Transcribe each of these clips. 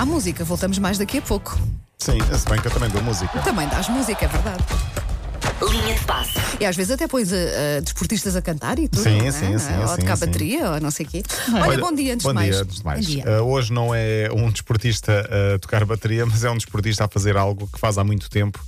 À música, voltamos mais daqui a pouco. Sim, se bem que eu também dou música. Também dás música, é verdade. Linha de passe. E às vezes até pões uh, uh, desportistas a cantar e tudo. Sim, não é? sim, sim, Ou a sim, tocar sim. bateria, ou não sei o quê. Olha, bom dia antes bom de mais. Dia, antes de mais. Bom dia. Uh, hoje não é um desportista a tocar bateria, mas é um desportista a fazer algo que faz há muito tempo.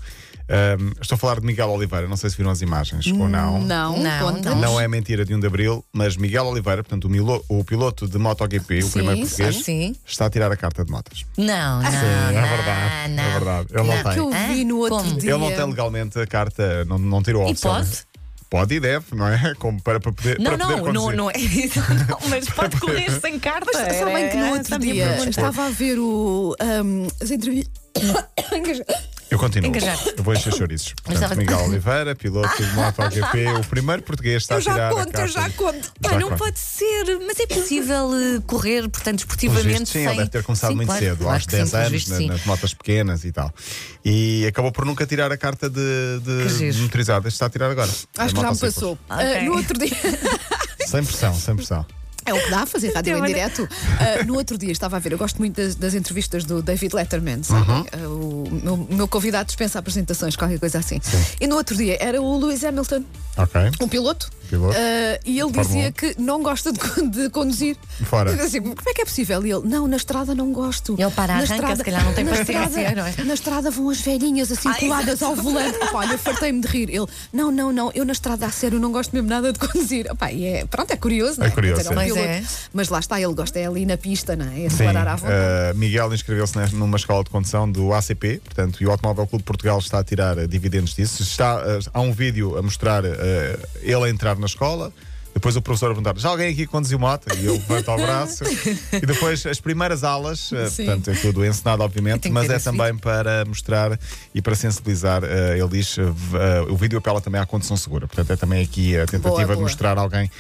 Um, estou a falar de Miguel Oliveira, não sei se viram as imagens ou não. Não, Não, conta. Não é mentira de 1 de Abril, mas Miguel Oliveira, portanto, o, milo- o piloto de MotoGP, o Sim, primeiro português, sim. está a tirar a carta de motas. Não, não. Sim, é não, verdade. não. É verdade. Ele não, Que tem. eu vi no outro Como? dia. Ele não tem legalmente a carta, não, não tirou E oficialmente. pode? Pode e deve, não é? Como para, para poder. Não, para poder não, não, conduzir. não é isso, não, mas pode correr sem carta. Mas sabem que no outro a dia estava a ver o, um, as entrevistas. Eu continuo. Engajar. Eu vou encher chouriços. Portanto, Miguel Oliveira, piloto de MotoGP, o primeiro português está Eu a tirar já a conto, carta. eu já conto. Pá, Já não conto. pode ser, mas é possível eh, correr, portanto, esportivamente. sim, ele sem... deve ter começado Sim, muito claro, cedo, aos que sim, 10 pelos anos, na- sim. nas motas pequenas e tal. E acabou por nunca tirar a carta de, de, giro. de motorizado. Está a tirar agora. Acho A que já me passou. Ok. Uh, no outro dia. Sem pressão, sem pressão. É o que dá a fazer rádio em direto. Uh, no outro dia estava a ver, eu gosto muito das, das entrevistas do David Letterman, sabe? Uhum. Uh, o meu, meu convidado dispensa apresentações, qualquer coisa assim. E no outro dia era o Lewis Hamilton, Ok. um piloto. Piloto. Uh, e ele Fórmula dizia 1. que não gosta de, de conduzir. Fora. Eu assim, como é que é possível? E ele, não, na estrada não gosto. Ele para, na arranca, se calhar não tem na paciência, estrada, não é? Na estrada vão as velhinhas assim Ai, coladas ao volante. Opa, olha, fartei-me de rir. Ele, não, não, não, eu na estrada a sério não gosto mesmo nada de conduzir. Opa, e é, pronto, é curioso, não é? É curioso, é. um piloto. é. Mas lá está, ele gosta é ali na pista, não é? É Sim, acelerar à vontade. uh, Miguel inscreveu-se numa escola de condução do ACP, portanto, e o Automóvel Clube de Portugal está a tirar dividendos disso. Está, uh, há um vídeo a mostrar uh, ele a entrar na escola. Depois o professor a perguntar: já alguém aqui conduziu moto? E ele levanta o braço. e depois as primeiras aulas, uh, Sim. portanto, é tudo encenado, obviamente, mas é também para mostrar e para sensibilizar. uh, ele diz: uh, o vídeo apela também à condução segura. Portanto, é também aqui a tentativa Boa, de boa. mostrar alguém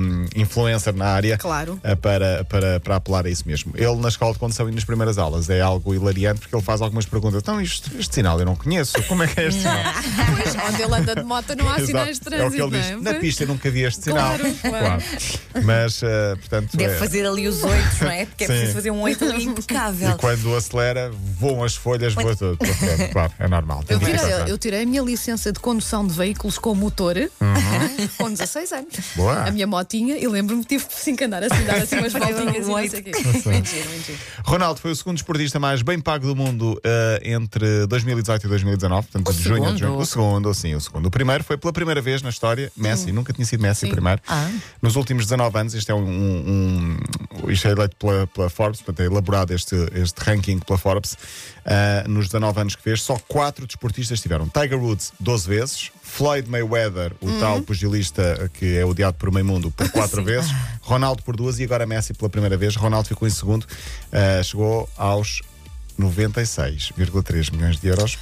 um, influencer na área Claro. para, para, para apelar a isso mesmo. Ele, na escola de condução e nas primeiras aulas, é algo hilariante porque ele faz algumas perguntas. Então, isto, este sinal eu não conheço. Como é que é este sinal? Pois, onde ele anda de moto não há sinais de Exato. é o que trânsito, ele diz. é? Na pista eu nunca vi este sinal. Claro, claro. Mas, uh, portanto. Deve é- fazer ali os oito, não é? Porque é Sim. preciso fazer um oito ali impecável. E quando acelera, voam as folhas, voa tudo. Portanto, claro, é normal. Eu 24 tirei, eu tirei a minha licença de condução de veículos com motor com 16 anos. Uhum. Boa. A minha motinha, e lembro-me que tive sim que andar assim, dar assim umas voltinhas e não sei o quê. Mentira, mentira. Ronaldo foi o segundo esportista mais bem pago do mundo eh, entre 2018 e 2019, portanto, O de junho a segundo? junho. O segundo, sim, o segundo. O primeiro foi pela primeira vez na história, Messi, nunca tinha sido Messi o primeiro. Ah. Nos últimos 19 anos, isto é um. um, um- isto é eleito pela, pela Forbes, portanto, é elaborado este, este ranking pela Forbes. eh, nos 19 anos que fez, só quatro desportistas tiveram. Tiger Woods, 12 vezes. Floyd Mayweather, o tal pugilista que é odiado por meio mundo, por quatro vezes. Ronaldo por duas e agora Messi pela primeira vez. Ronaldo ficou em segundo, eh, chegou aos 96,3 milhões de euros.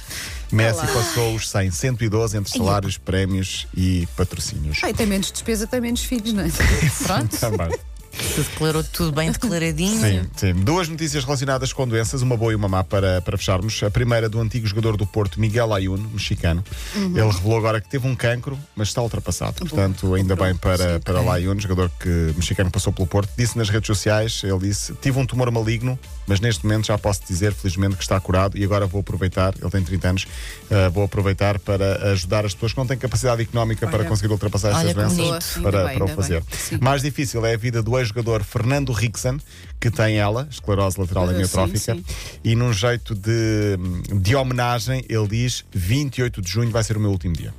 Messi passou os 100, 112 entre salários, prémios e patrocínios. Ai, tem menos despesa, tem menos filhos, não é? Pronto, Também. Tu declarou tudo bem declaradinho. Sim, sim. Duas notícias relacionadas com doenças, uma boa e uma má para, para fecharmos. A primeira do antigo jogador do Porto, Miguel Ayun, mexicano. Ele revelou agora que teve um cancro, mas está ultrapassado. Portanto, ainda bem para, para Layun, jogador que mexicano passou pelo Porto. Disse nas redes sociais, ele disse, tive um tumor maligno, mas neste momento já posso dizer, felizmente, que está curado e agora vou aproveitar, ele tem 30 anos, eh, vou aproveitar para ajudar as pessoas que não têm capacidade económica para Olha. conseguir ultrapassar Olha estas doenças para, bem, para o fazer. Sim. Mais difícil é a vida do ex-jogador Fernando Rickson, que tem ela, esclerose lateral Ah, amiotrófica, sim, e num jeito de, de homenagem, ele diz: 28 de junho vai ser o meu último dia.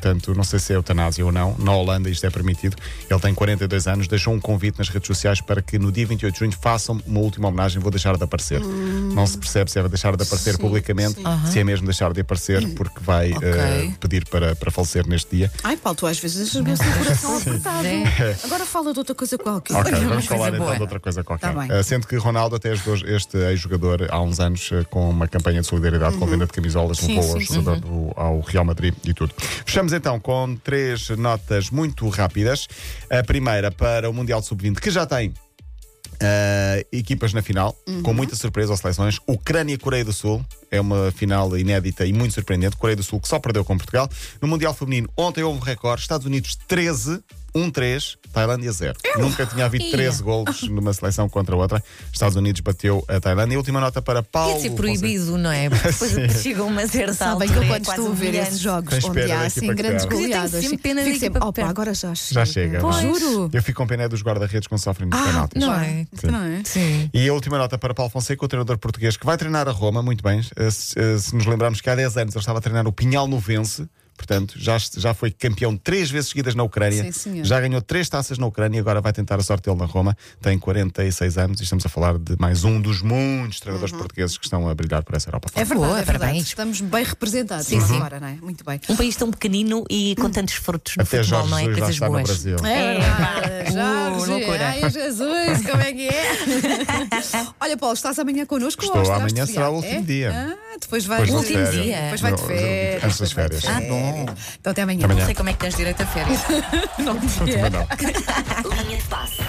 Portanto, não sei se é eutanásia ou não. Na Holanda isto é permitido. Ele tem 42 anos, deixou um convite nas redes sociais para que no dia 28 de junho façam uma última homenagem. Vou deixar de aparecer. Não se percebe se é deixar de aparecer Sim, publicamente, se é mesmo deixar de aparecer, porque vai Ok. eh, pedir para, para falecer neste dia. Ai, Paulo, tu às vezes assim o coração apertado. É. Agora fala de outra coisa qualquer. Ok, vamos falar então boa. de outra coisa qualquer. Tá. Uh, sendo que Ronaldo até ajudou este ex-jogador há uns anos uh, com uma campanha de solidariedade com venda de camisolas, Uhum. Sim, levou ao sim, jogador do- ao Real Madrid e tudo. Fechamos então com três notas muito rápidas. A primeira para o Mundial de Sub-20, que já tem Uh, equipas na final, Uhum. com muita surpresa às seleções. Ucrânia-Coreia do Sul é uma final inédita e muito surpreendente. Coreia do Sul que só perdeu com Portugal. No Mundial Feminino, ontem houve um recorde: Estados Unidos 13, 1-3, Tailândia 0. Nunca tinha havido 13 golos numa seleção contra outra. Estados Unidos bateu a Tailândia. E a última nota para Paulo. Dizer, Fonseca. proibido, não é? Porque depois chega uma certa Sabem que eu é quando estou a ver esses jogos Tens onde há assim grandes perde. Eu tenho goleadas, sempre pena fico sempre, opa, perde." agora já chega. Já chega. Pois. Juro. Eu fico com pena dos guarda-redes quando sofrem Ah, penaltis. não é? é? Não é? Sim. E a última nota para Paulo Fonseca, o treinador português que vai treinar a Roma, muito bem. eh, Se, eh, se nos lembrarmos que há 10 anos ele estava a treinar o Pinhal Novense, portanto, já, já foi campeão três vezes seguidas na Ucrânia, Sim, senhor. já ganhou três taças na Ucrânia e agora vai tentar a sorte dele na Roma. Tem 46 anos e estamos a falar de mais um dos muitos treinadores portugueses que estão a brilhar por essa Europa. É verdade, Boa, é verdade. parabéns. Estamos bem representados Sim, sim. agora, não é? Muito bem. Um país tão pequenino e com tantos frutos no Até futebol, Jorge não é? Jesus Coisas está no boas. Brasil. É verdade. Uh, Jorge, loucura. ai Jesus, como é que é? Olha, Paulo, estás amanhã connosco? Estou, amanhã será o último É? dia. Ah, depois vais Depois de Último férias. dia. Depois vai de férias. antes das depois vai de férias. Ah, bom. Então até amanhã. Amanhã. Não sei como é que tens direito a férias. Não não. Linha de passe.